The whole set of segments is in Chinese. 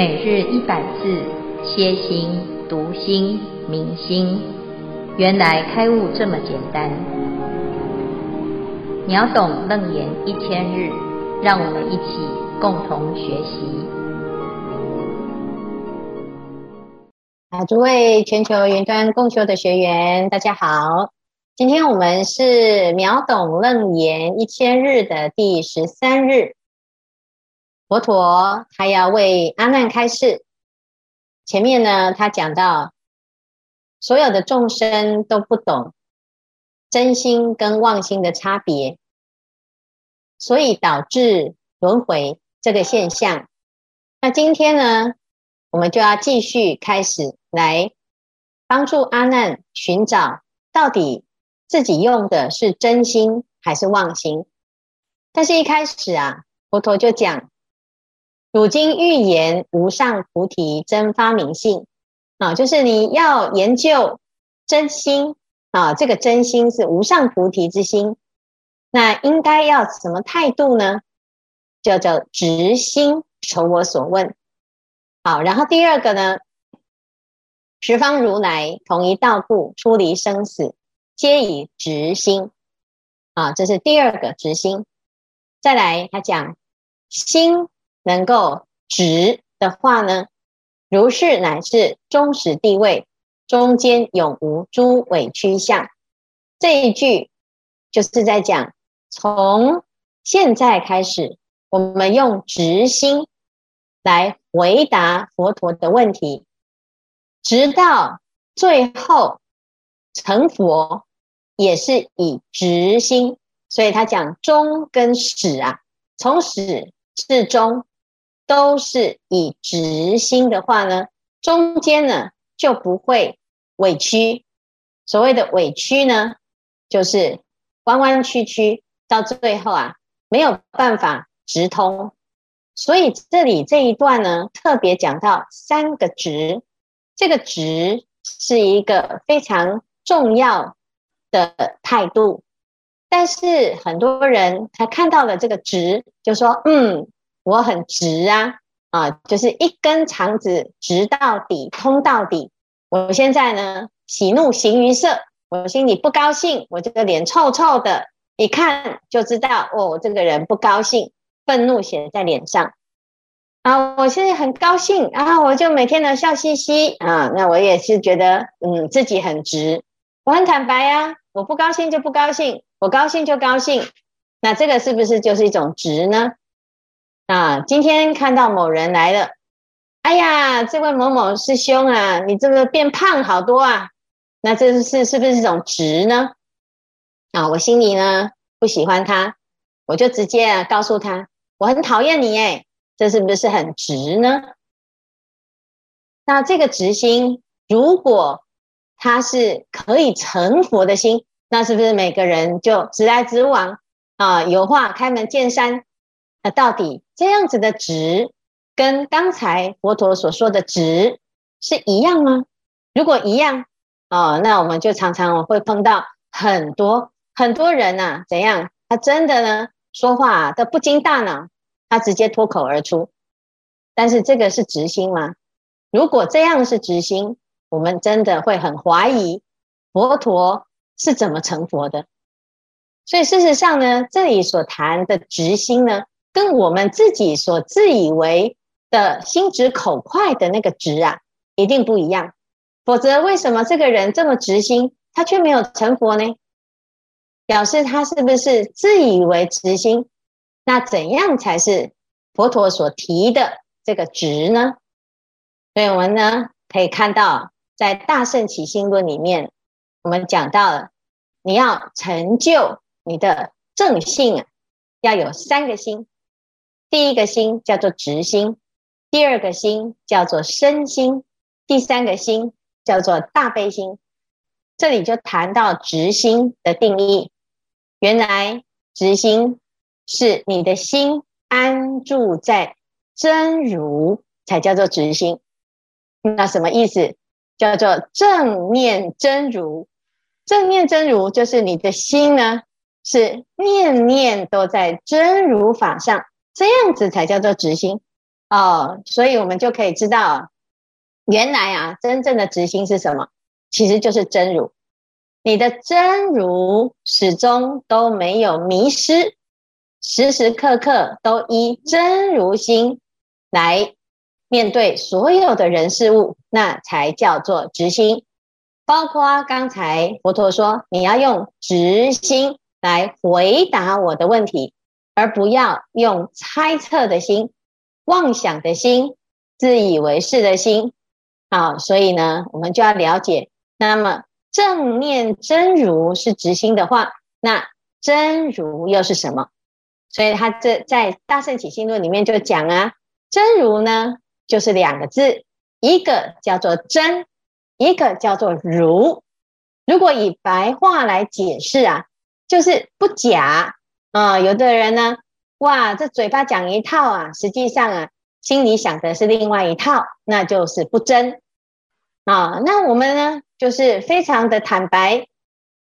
每日一百字，歇心、读心、明心，原来开悟这么简单。秒懂楞严一千日，让我们一起共同学习。啊，诸位全球云端共修的学员，大家好。今天我们是秒懂楞严一千日的第十三日。佛陀他要为阿难开示，前面呢，他讲到所有的众生都不懂真心跟妄心的差别，所以导致轮回这个现象。那今天呢，我们就要继续开始来帮助阿难寻找到底自己用的是真心还是妄心。但是一开始啊，佛陀就讲。汝今欲言无上菩提真发明性啊，就是你要研究真心啊，这个真心是无上菩提之心，那应该要什么态度呢？叫做直心求我所问。好，然后第二个呢，十方如来同一道故，出离生死，皆以直心啊，这是第二个直心。再来，他讲心。能够直的话呢，如是乃是终始地位，中间永无诸委屈相。这一句就是在讲，从现在开始，我们用直心来回答佛陀的问题，直到最后成佛，也是以直心。所以他讲终跟始啊，从始至终。都是以直心的话呢，中间呢就不会委屈。所谓的委屈呢，就是弯弯曲曲，到最后啊没有办法直通。所以这里这一段呢，特别讲到三个直，这个直是一个非常重要的态度。但是很多人他看到了这个直，就说嗯。我很直啊，啊，就是一根肠子直到底，通到底。我现在呢，喜怒形于色，我心里不高兴，我这个脸臭臭的，一看就知道，哦，我这个人不高兴，愤怒写在脸上。啊，我现在很高兴啊，我就每天都笑嘻嘻啊，那我也是觉得，嗯，自己很直，我很坦白呀，我不高兴就不高兴，我高兴就高兴，那这个是不是就是一种直呢？啊，今天看到某人来了，哎呀，这位某某师兄啊，你这个变胖好多啊，那这是是不是这种直呢？啊，我心里呢不喜欢他，我就直接啊告诉他，我很讨厌你，哎，这是不是很直呢？那这个直心，如果他是可以成佛的心，那是不是每个人就直来直往啊？有话开门见山。那到底这样子的直，跟刚才佛陀所说的直是一样吗？如果一样，哦，那我们就常常会碰到很多很多人呐、啊，怎样？他真的呢，说话都不经大脑，他直接脱口而出。但是这个是直心吗？如果这样是直心，我们真的会很怀疑佛陀是怎么成佛的。所以事实上呢，这里所谈的直心呢，跟我们自己所自以为的心直口快的那个直啊，一定不一样。否则，为什么这个人这么直心，他却没有成佛呢？表示他是不是自以为直心？那怎样才是佛陀所提的这个直呢？所以我们呢可以看到，在《大圣起心论》里面，我们讲到了，你要成就你的正性啊，要有三个心。第一个心叫做直心，第二个心叫做身心，第三个心叫做大悲心。这里就谈到直心的定义。原来直心是你的心安住在真如，才叫做直心。那什么意思？叫做正念真如。正念真如就是你的心呢，是念念都在真如法上。这样子才叫做直心。哦，所以我们就可以知道，原来啊，真正的直心是什么？其实就是真如。你的真如始终都没有迷失，时时刻刻都依真如心来面对所有的人事物，那才叫做直心。包括刚才佛陀说，你要用直心来回答我的问题，而不要用猜测的心、妄想的心、自以为是的心。好，所以呢，我们就要了解，那么。正念真如是直心的话，那真如又是什么？所以他这在《大圣起信论》里面就讲啊，真如呢就是两个字，一个叫做真，一个叫做如。如果以白话来解释啊，就是不假啊。有的人呢，哇，这嘴巴讲一套啊，实际上啊，心里想的是另外一套，那就是不真啊。那我们呢？就是非常的坦白，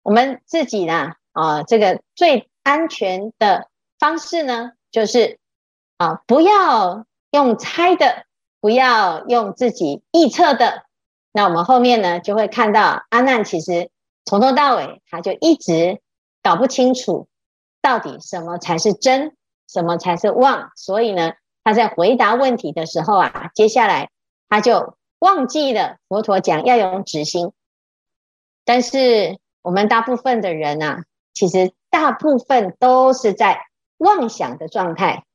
我们自己呢，啊，这个最安全的方式呢，就是啊，不要用猜的，不要用自己臆测的。那我们后面呢，就会看到阿难其实从头到尾，他就一直搞不清楚到底什么才是真，什么才是妄。所以呢，他在回答问题的时候啊，接下来他就忘记了佛陀讲要用止心。但是我们大部分的人啊，其实大部分都是在妄想的状态，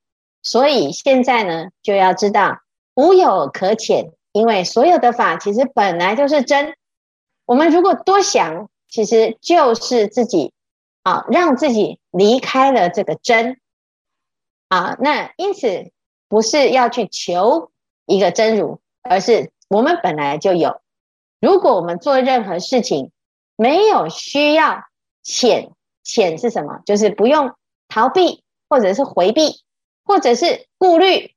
所以现在呢，就要知道无有可遣，因为所有的法其实本来就是真。我们如果多想，其实就是自己啊，让自己离开了这个真啊。那因此不是要去求一个真如，而是我们本来就有。如果我们做任何事情，没有需要浅浅是什么？就是不用逃避，或者是回避，或者是顾虑，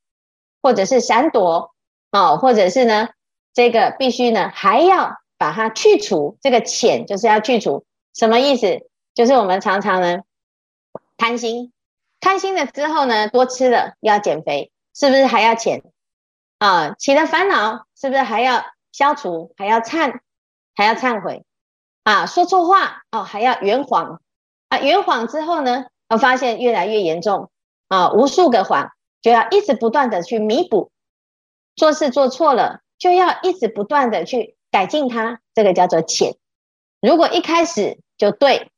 或者是闪躲，哦，或者是呢，这个必须呢还要把它去除。这个浅就是要去除，什么意思？就是我们常常呢贪心，贪心了之后呢多吃了要减肥，是不是还要遣？啊，起了烦恼是不是还要消除？还要忏，还要忏悔？啊，说错话哦，还要圆谎啊！圆谎之后呢，我发现越来越严重啊，无数个谎就要一直不断的去弥补，做事做错了就要一直不断的去改进它，这个叫做遣。如果一开始就对，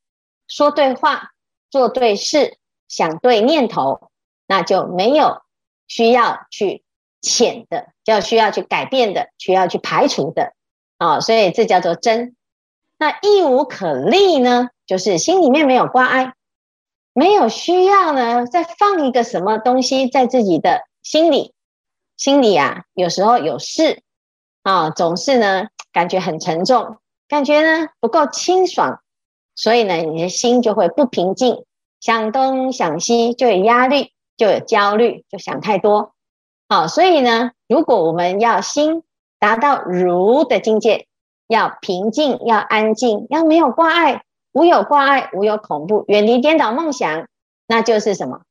说对话，做对事，想对念头，那就没有需要去遣的，就需要去改变的，需要去排除的啊，所以这叫做真。那亦无可立呢？就是心里面没有挂碍，没有需要呢，再放一个什么东西在自己的心里。心里啊，有时候有事啊，总是呢感觉很沉重，感觉呢不够清爽，所以呢你的心就会不平静，想东想西就有压力，就有焦虑，就想太多。好，所以呢，如果我们要心达到如的境界。要平静，要安静，要没有挂碍，无有挂碍，无有恐怖，远离颠倒梦想，那就是什么？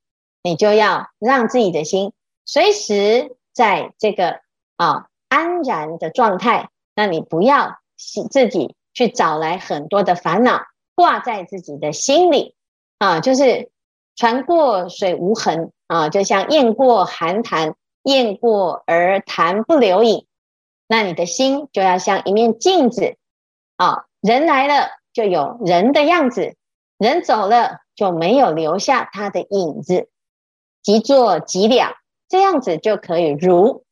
你就要让自己的心随时在这个啊安然的状态。那你不要自己去找来很多的烦恼挂在自己的心里啊，就是船过水无痕啊，就像雁过寒潭，雁过而潭不留影。那你的心就要像一面镜子，啊，人来了就有人的样子，人走了就没有留下他的影子，即作即了，这样子就可以如。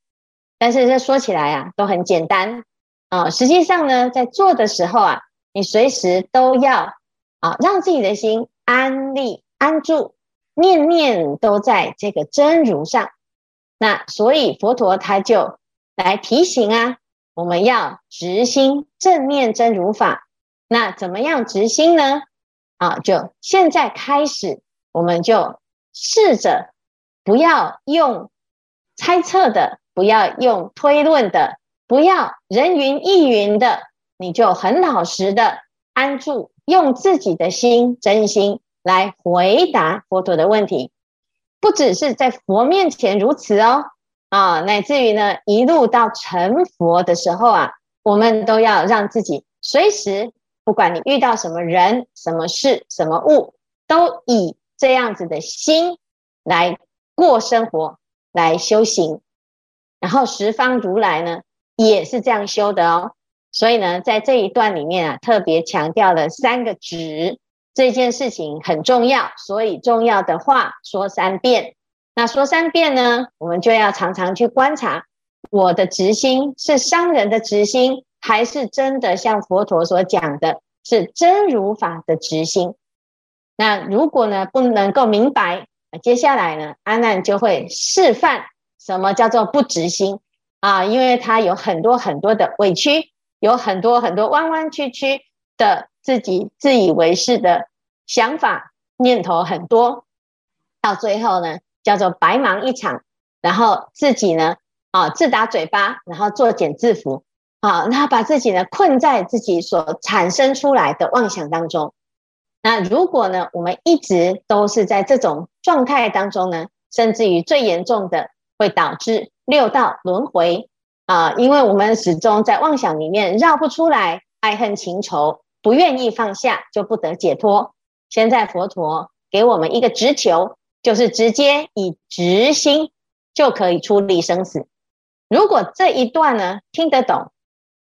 但是这说起来啊，都很简单啊，实际上呢，在做的时候啊，你随时都要啊，让自己的心安立安住，念念都在这个真如上。那所以佛陀他就。来提醒啊，我们要直心正念真如法。那怎么样直心呢？啊，就现在开始，我们就试着不要用猜测的，不要用推论的，不要人云亦云的，你就很老实的安住，用自己的心真心来回答佛陀的问题。不只是在佛面前如此哦。啊，乃至于呢，一路到成佛的时候啊，我们都要让自己随时，不管你遇到什么人、什么事、什么物，都以这样子的心来过生活，来修行。然后十方如来呢，也是这样修的哦。所以呢，在这一段里面啊，特别强调了三个执，这件事情很重要，所以重要的话说三遍。那说三遍呢，我们就要常常去观察，我的执心是商人的执心，还是真的像佛陀所讲的，是真如法的执心？那如果呢，不能够明白，接下来呢，阿难就会示范什么叫做不执心啊，因为他有很多很多的委屈。有很多很多弯弯曲曲的自己自以为是的想法念头很多，到最后呢，叫做白忙一场，然后自己呢啊自打嘴巴，然后作茧自缚啊，那把自己呢困在自己所产生出来的妄想当中。那如果呢，我们一直都是在这种状态当中呢，甚至于最严重的会导致六道轮回。啊，因为我们始终在妄想里面绕不出来，爱恨情仇，不愿意放下，就不得解脱。现在佛陀给我们一个直球，就是直接以直心就可以出离生死。如果这一段呢听得懂，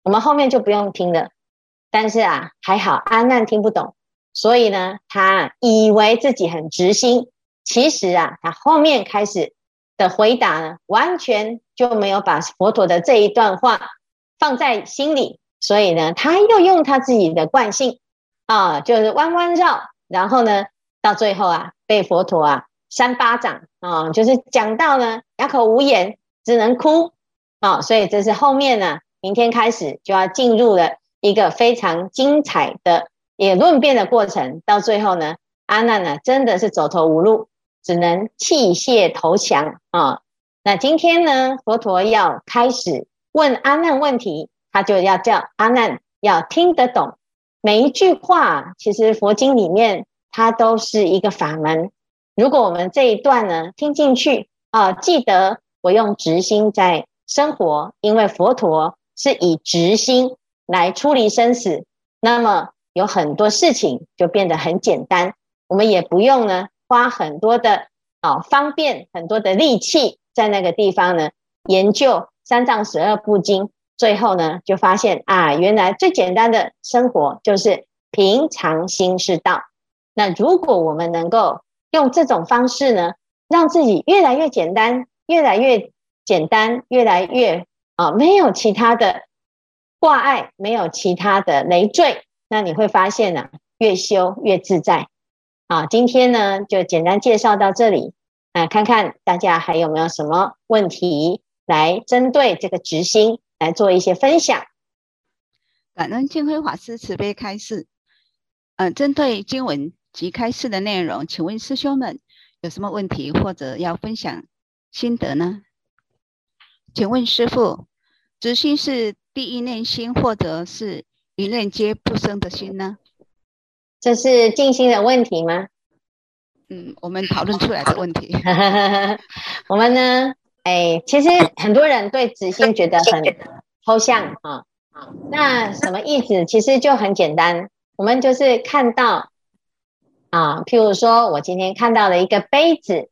我们后面就不用听了。但是啊，还好阿难听不懂，所以呢，他以为自己很直心，其实啊，他后面开始的回答呢，完全。就没有把佛陀的这一段话放在心里，所以呢，他又用他自己的惯性啊，就是弯弯绕，然后呢，到最后啊，被佛陀啊扇巴掌啊，就是讲到呢哑口无言，只能哭啊。所以这是后面呢，明天开始就要进入了一个非常精彩的也论辩的过程，到最后呢，阿难呢真的是走投无路，只能弃械投降啊。那今天呢，佛陀要开始问阿难问题，他就要叫阿难要听得懂每一句话。其实佛经里面它都是一个法门。如果我们这一段呢听进去啊，记得我用直心在生活，因为佛陀是以直心来出离生死，那么有很多事情就变得很简单，我们也不用呢花很多的啊方便很多的力气。在那个地方呢，研究三藏十二部经，最后呢，就发现啊，原来最简单的生活就是平常心是道。那如果我们能够用这种方式呢，让自己越来越简单，越来越简单，越来越啊，没有其他的挂碍，没有其他的累赘，那你会发现呢、越修越自在。啊，今天呢，就简单介绍到这里。来看看大家还有没有什么问题，来针对这个执心来做一些分享。感恩净慧法师慈悲开示。嗯、针对经文及开示的内容，请问师兄们有什么问题或者要分享心得呢？请问师父，执心是第一念心，或者是一念皆不生的心呢？这是静心的问题吗？嗯，我们讨论出来的问题。我们呢，哎，其实很多人对执心觉得很抽象啊。那什么意思？其实就很简单，我们就是看到啊，譬如说我今天看到了一个杯子，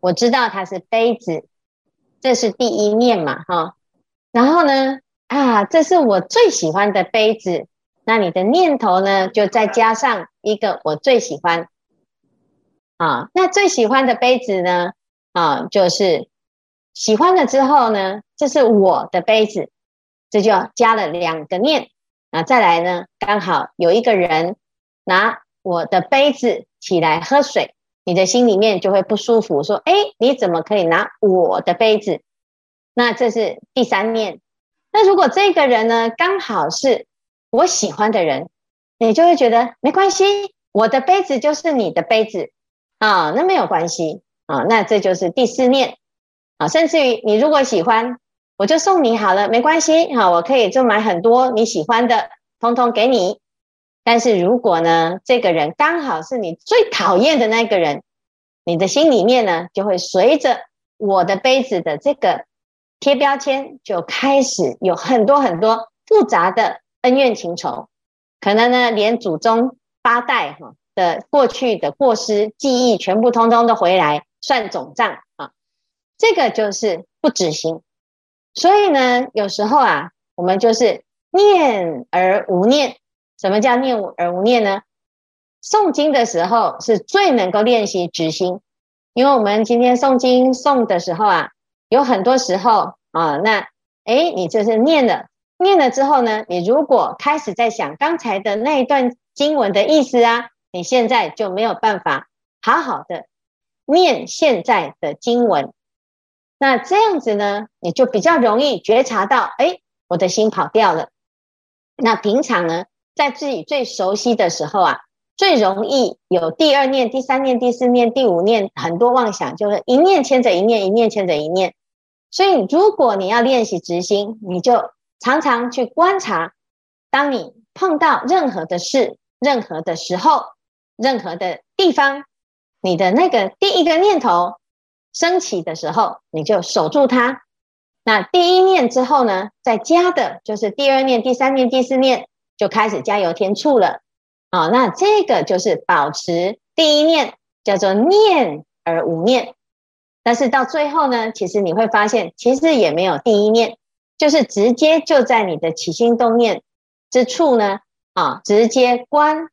我知道它是杯子，这是第一念嘛，哈。然后呢，啊，这是我最喜欢的杯子，那你的念头呢，就再加上一个我最喜欢。啊，那最喜欢的杯子呢？啊，就是喜欢了之后呢，这是我的杯子，这就加了两个念啊。再来呢，刚好有一个人拿我的杯子起来喝水，你的心里面就会不舒服，说：“哎，你怎么可以拿我的杯子？”那这是第三念。那如果这个人呢，刚好是我喜欢的人，你就会觉得没关系，我的杯子就是你的杯子。啊，那没有关系啊，那这就是第四念啊。甚至于你如果喜欢，我就送你好了，没关系哈，我可以就买很多你喜欢的，通通给你。但是如果呢，这个人刚好是你最讨厌的那个人，你的心里面呢，就会随着我的杯子的这个贴标签，就开始有很多很多复杂的恩怨情仇，可能呢连祖宗八代哈的过去的过失记忆全部通通都回来算总账啊，这个就是不止心。所以呢，有时候啊，我们就是念而无念。什么叫念而无念呢？诵经的时候是最能够练习止心，因为我们今天诵经诵的时候啊，有很多时候啊，那诶，你就是念了，念了之后呢，你如果开始在想刚才的那一段经文的意思啊，你现在就没有办法好好的念现在的经文。那这样子呢，你就比较容易觉察到，哎，我的心跑掉了。那平常呢，在自己最熟悉的时候啊，最容易有第二念、第三念、第四念、第五念，很多妄想，就是一念牵着一念，一念牵着一念。所以，如果你要练习直心，你就常常去观察，当你碰到任何的事、任何的时候、任何的地方，你的那个第一个念头。升起的时候，你就守住它。那第一念之后呢，再加的就是第二念、第三念、第四念，就开始加油添醋了。啊，那这个就是保持第一念，叫做念而无念。但是到最后呢，其实你会发现，其实也没有第一念，就是直接就在你的起心动念之处呢，啊，直接观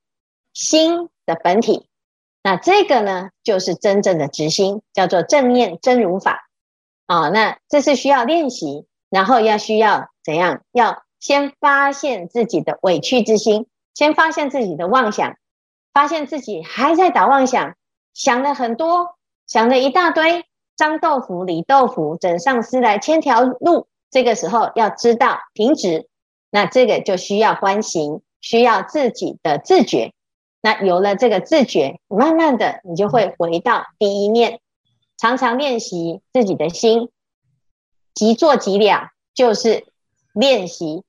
心的本体。那这个呢，就是真正的直心，叫做正念真如法啊。那这是需要练习，然后要需要怎样？要先发现自己的委屈之心，先发现自己的妄想，发现自己还在打妄想，想了很多，想了一大堆，张豆腐、李豆腐，枕上丝来千条路。这个时候要知道停止，那这个就需要观行，需要自己的自觉。那有了这个自觉，慢慢的你就会回到第一念，常常练习自己的心，即做即了，就是练习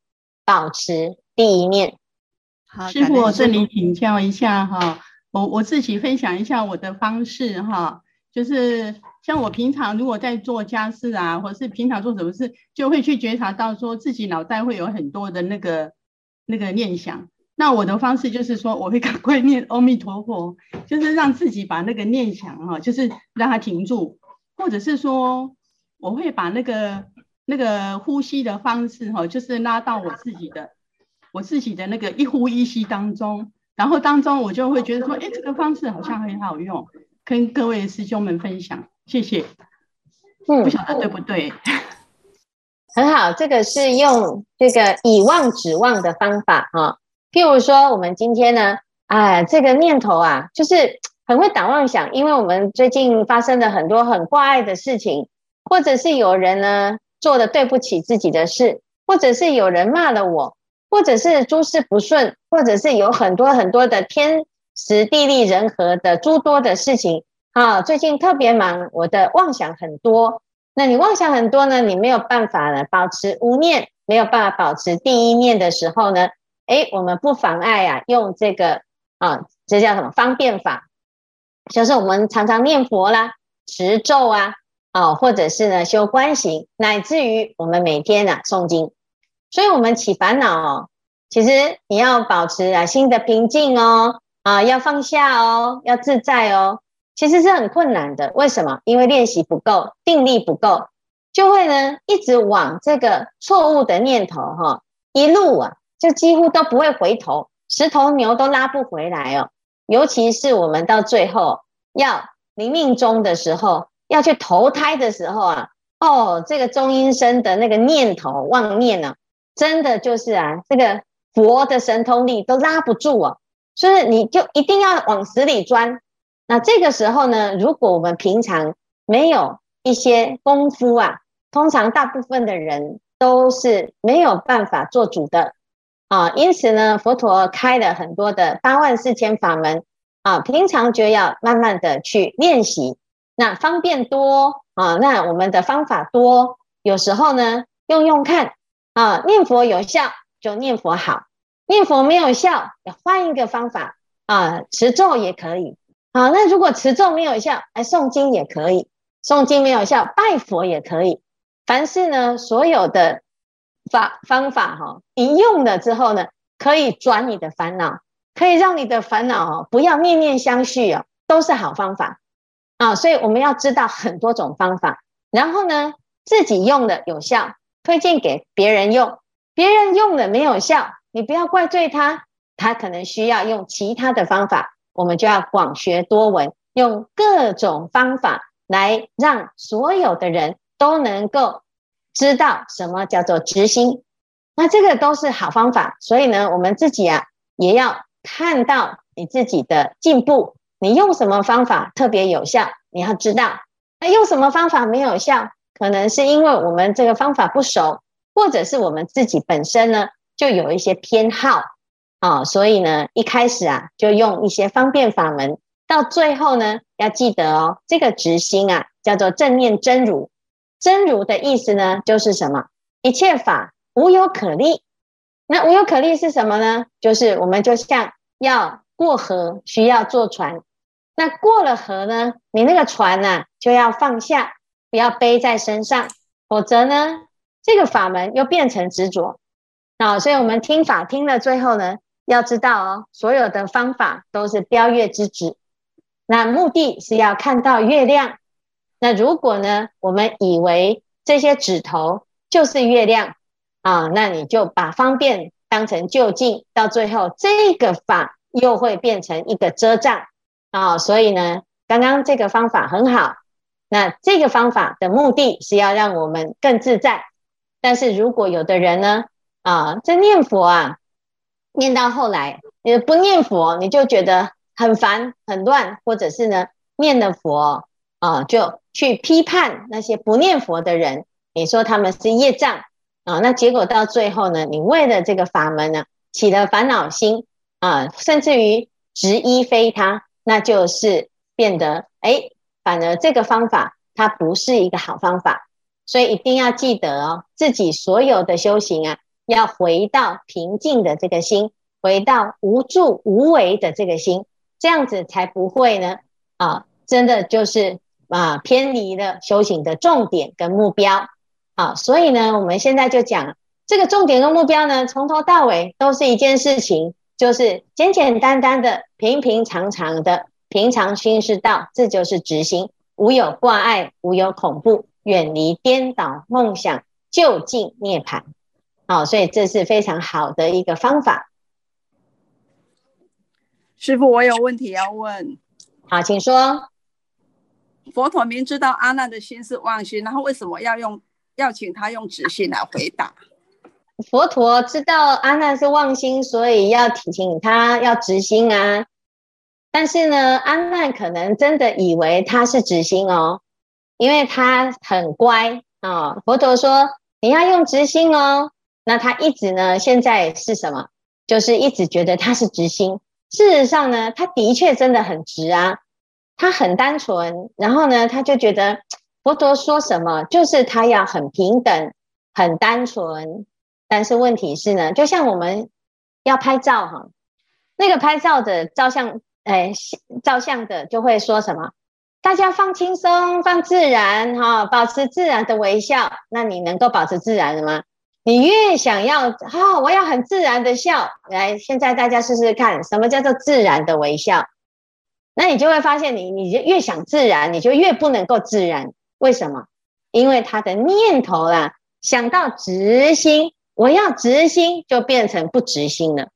保持第一念。好，师傅，我这里请教一下哈，我我自己分享一下我的方式哈，就是像我平常如果在做家事啊，或是平常做什么事，就会去觉察到说自己脑袋会有很多的那个那个念想。那我的方式就是说，我会赶快念阿弥陀佛，就是让自己把那个念想哈，就是让它停住，或者是说，我会把那个那个呼吸的方式哈，就是拉到我自己的我自己的那个一呼一吸当中，然后当中我就会觉得说，哎，这个方式好像很好用，跟各位师兄们分享，谢谢。嗯，不晓得对不对？很好，这个是用这个以望指望的方法哈。譬如说，我们今天呢，啊，这个念头啊，就是很会打妄想，因为我们最近发生了很多很挂碍的事情，或者是有人呢做的对不起自己的事，或者是有人骂了我，或者是诸事不顺，或者是有很多很多的天时地利人和的诸多的事情啊，最近特别忙，我的妄想很多。那你妄想很多呢，你没有办法呢保持无念，没有办法保持第一念的时候呢，哎，我们不妨碍啊，用这个啊，这叫什么方便法？就是我们常常念佛啦、持咒啊，啊，或者是呢修观行，乃至于我们每天啊诵经。所以，我们起烦恼哦，其实你要保持啊心的平静哦，啊，要放下哦，要自在哦，其实是很困难的。为什么？因为练习不够，定力不够，就会呢一直往这个错误的念头哈，一路啊。就几乎都不会回头，十头牛都拉不回来哦。尤其是我们到最后要临命终的时候，要去投胎的时候啊，哦，这个中阴身的那个念头妄念呢、啊，真的就是啊，这个佛的神通力都拉不住哦。所以你就一定要往死里钻。那这个时候呢，如果我们平常没有一些功夫啊，通常大部分的人都是没有办法做主的。啊，因此呢，佛陀开了很多的八万四千法门啊，平常就要慢慢的去练习。那方便多啊，那我们的方法多，有时候呢用用看啊，念佛有效就念佛好，念佛没有效，换一个方法啊，持咒也可以。好，那如果持咒没有效，哎，诵经也可以，诵经没有效，拜佛也可以。凡是呢，所有的法方法哈，你用了之后呢，可以转你的烦恼，可以让你的烦恼哦不要念念相续哦，都是好方法啊。所以我们要知道很多种方法，然后呢，自己用的有效，推荐给别人用，别人用了没有效，你不要怪罪他，他可能需要用其他的方法，我们就要广学多闻，用各种方法来让所有的人。都能够知道什么叫做执心，那这个都是好方法。所以呢，我们自己啊也要看到你自己的进步。你用什么方法特别有效，你要知道。那用什么方法没有效，可能是因为我们这个方法不熟，或者是我们自己本身呢就有一些偏好啊。所以呢，一开始啊就用一些方便法门，到最后呢要记得哦，这个直心啊叫做正念真如。真如的意思呢，就是什么？一切法无有可立。那无有可立是什么呢？就是我们就像要过河，需要坐船。那过了河呢，你那个船呢、啊，就要放下，不要背在身上，否则呢，这个法门又变成执着。啊，所以我们听法听了最后呢，要知道哦，所有的方法都是标月之指，那目的是要看到月亮。那如果呢，我们以为这些指头就是月亮啊，那你就把方便当成就近，到最后这个法又会变成一个遮障啊。所以呢，刚刚这个方法很好，那这个方法的目的是要让我们更自在。但是如果有的人呢，啊，这念佛啊，念到后来你不念佛，你就觉得很烦很乱，或者是呢，念了佛啊就。去批判那些不念佛的人，你说他们是业障啊？那结果到最后呢，你为了这个法门呢，起了烦恼心啊，甚至于执一非他，那就是变得哎，反而这个方法它不是一个好方法。所以一定要记得哦，自己所有的修行啊，要回到平静的这个心，回到无助无为的这个心，这样子才不会呢啊，真的就是。啊，偏离了修行的重点跟目标，啊，所以呢，我们现在就讲这个重点跟目标呢，从头到尾都是一件事情，就是简简单单的、平平常常的平常心是道，这就是直心，无有挂碍，无有恐怖，远离颠倒梦想，就近涅槃。好，所以这是非常好的一个方法。师傅，我有问题要问。好，请说。佛陀明知道阿难的心是妄心，然后为什么要用要请他用直心来回答？佛陀知道阿难是妄心，所以要提醒他要直心啊。但是呢，阿难可能真的以为他是直心哦，因为他很乖啊、哦。佛陀说你要用直心哦，那他一直呢，现在是什么？就是一直觉得他是直心。事实上呢，他的确真的很直啊。他很单纯，然后呢，他就觉得佛陀说什么就是他要很平等、很单纯。但是问题是呢，就像我们要拍照哈，那个拍照的照相，哎，照相的就会说什么？大家放轻松、放自然哈，保持自然的微笑。那你能够保持自然的吗？你越想要哈，我要很自然的笑。来，现在大家试试看，什么叫做自然的微笑？那你就会发现你，你你就越想自然，你就越不能够自然。为什么？因为他的念头啦，想到直心，我要直心，就变成不直心了。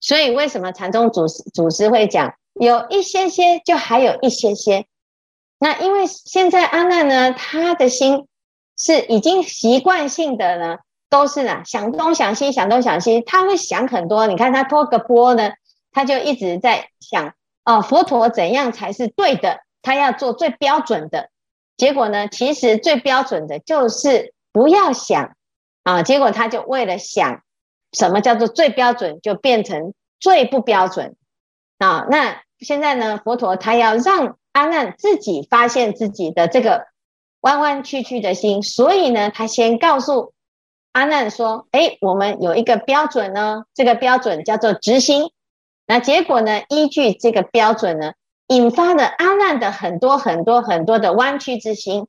所以为什么禅宗祖师祖师会讲，有一些些，就还有一些些。那因为现在阿难呢，他的心是已经习惯性的呢，都是啊想东想西，想东想西，他会想很多。你看他托个波呢，他就一直在想。哦，佛陀怎样才是对的？他要做最标准的。结果呢，其实最标准的就是不要想啊。结果他就为了想，什么叫做最标准，就变成最不标准啊。那现在呢，佛陀他要让阿难自己发现自己的这个弯弯曲曲的心，所以呢，他先告诉阿难说：“哎，我们有一个标准呢，这个标准叫做直心。”那结果呢？依据这个标准呢，引发了阿难的很多很多很多的弯曲之心。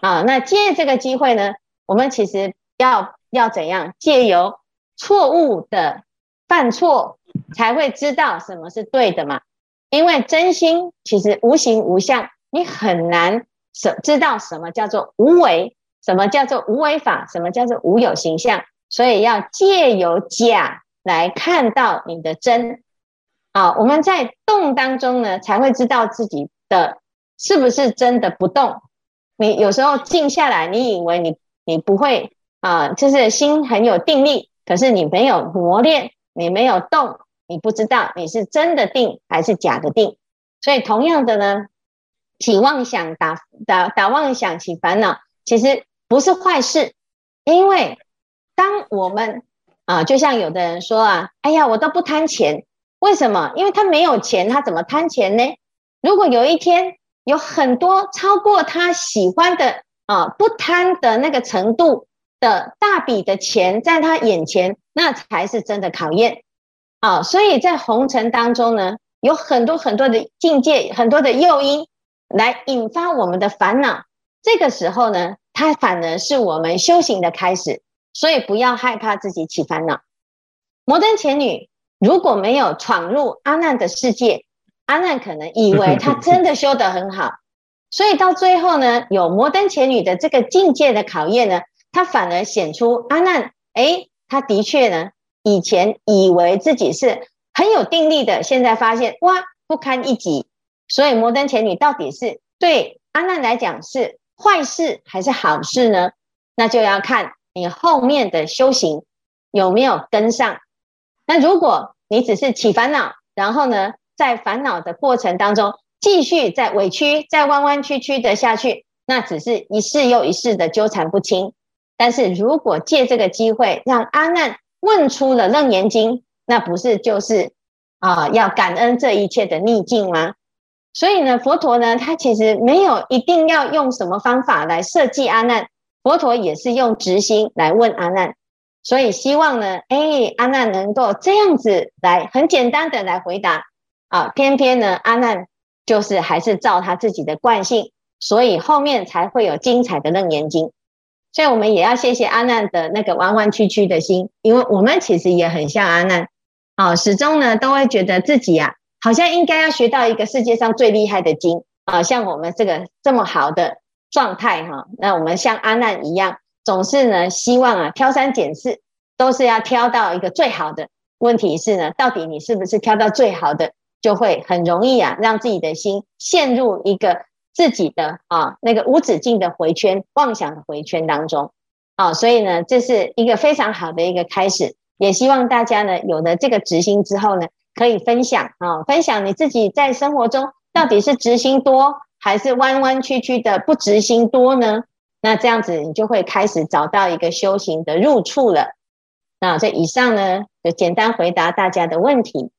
啊。那借这个机会呢，我们其实要要怎样？借由错误的犯错，才会知道什么是对的嘛。因为真心其实无形无相，你很难什知道什么叫做无为，什么叫做无为法，什么叫做无有形象。所以要借由假来看到你的真。啊，我们在动当中呢，才会知道自己的是不是真的不动。你有时候静下来，你以为你你不会啊，就是心很有定力，可是你没有磨练，你没有动。你不知道你是真的定还是假的定，所以同样的呢，起妄想打打打妄想起烦恼，其实不是坏事，因为当我们啊，就像有的人说啊，哎呀，我都不贪钱，为什么？因为他没有钱，他怎么贪钱呢？如果有一天有很多超过他喜欢的啊，不贪的那个程度的大笔的钱在他眼前，那才是真的考验。啊，所以在红尘当中呢，有很多很多的境界，很多的诱因来引发我们的烦恼。这个时候呢，它反而是我们修行的开始。所以不要害怕自己起烦恼。摩登前女如果没有闯入阿难的世界，阿难可能以为他 真的修得很好。所以到最后呢，有摩登前女的这个境界的考验呢，他反而显出阿难，诶，他的确呢。以前以为自己是很有定力的，现在发现哇，不堪一击。所以摩登前女到底是对阿难来讲是坏事还是好事呢？那就要看你后面的修行有没有跟上。那如果你只是起烦恼，然后呢，在烦恼的过程当中继续在委屈、在弯弯曲曲的下去，那只是一世又一世的纠缠不清。但是如果借这个机会让阿难，问出了楞严经，那不是就是啊要感恩这一切的逆境吗？所以呢，佛陀呢，他其实没有一定要用什么方法来设计阿难，佛陀也是用直心来问阿难，所以希望呢，哎，阿难能够这样子来很简单的来回答啊，偏偏呢，阿难就是还是照他自己的惯性，所以后面才会有精彩的楞严经。所以我们也要谢谢阿难的那个弯弯曲曲的心，因为我们其实也很像阿难，啊，始终呢都会觉得自己啊，好像应该要学到一个世界上最厉害的经，啊，像我们这个这么好的状态哈，那我们像阿难一样，总是呢希望啊挑三拣四，都是要挑到一个最好的。问题是呢，到底你是不是挑到最好的，就会很容易啊，让自己的心陷入一个。自己的啊，那个无止境的回圈，妄想的回圈当中，啊，所以呢，这是一个非常好的一个开始，也希望大家呢，有了这个执心之后呢，可以分享啊，分享你自己在生活中到底是直心多，还是弯弯曲曲的不直心多呢？那这样子你就会开始找到一个修行的入处了。那这以上呢，就简单回答大家的问题。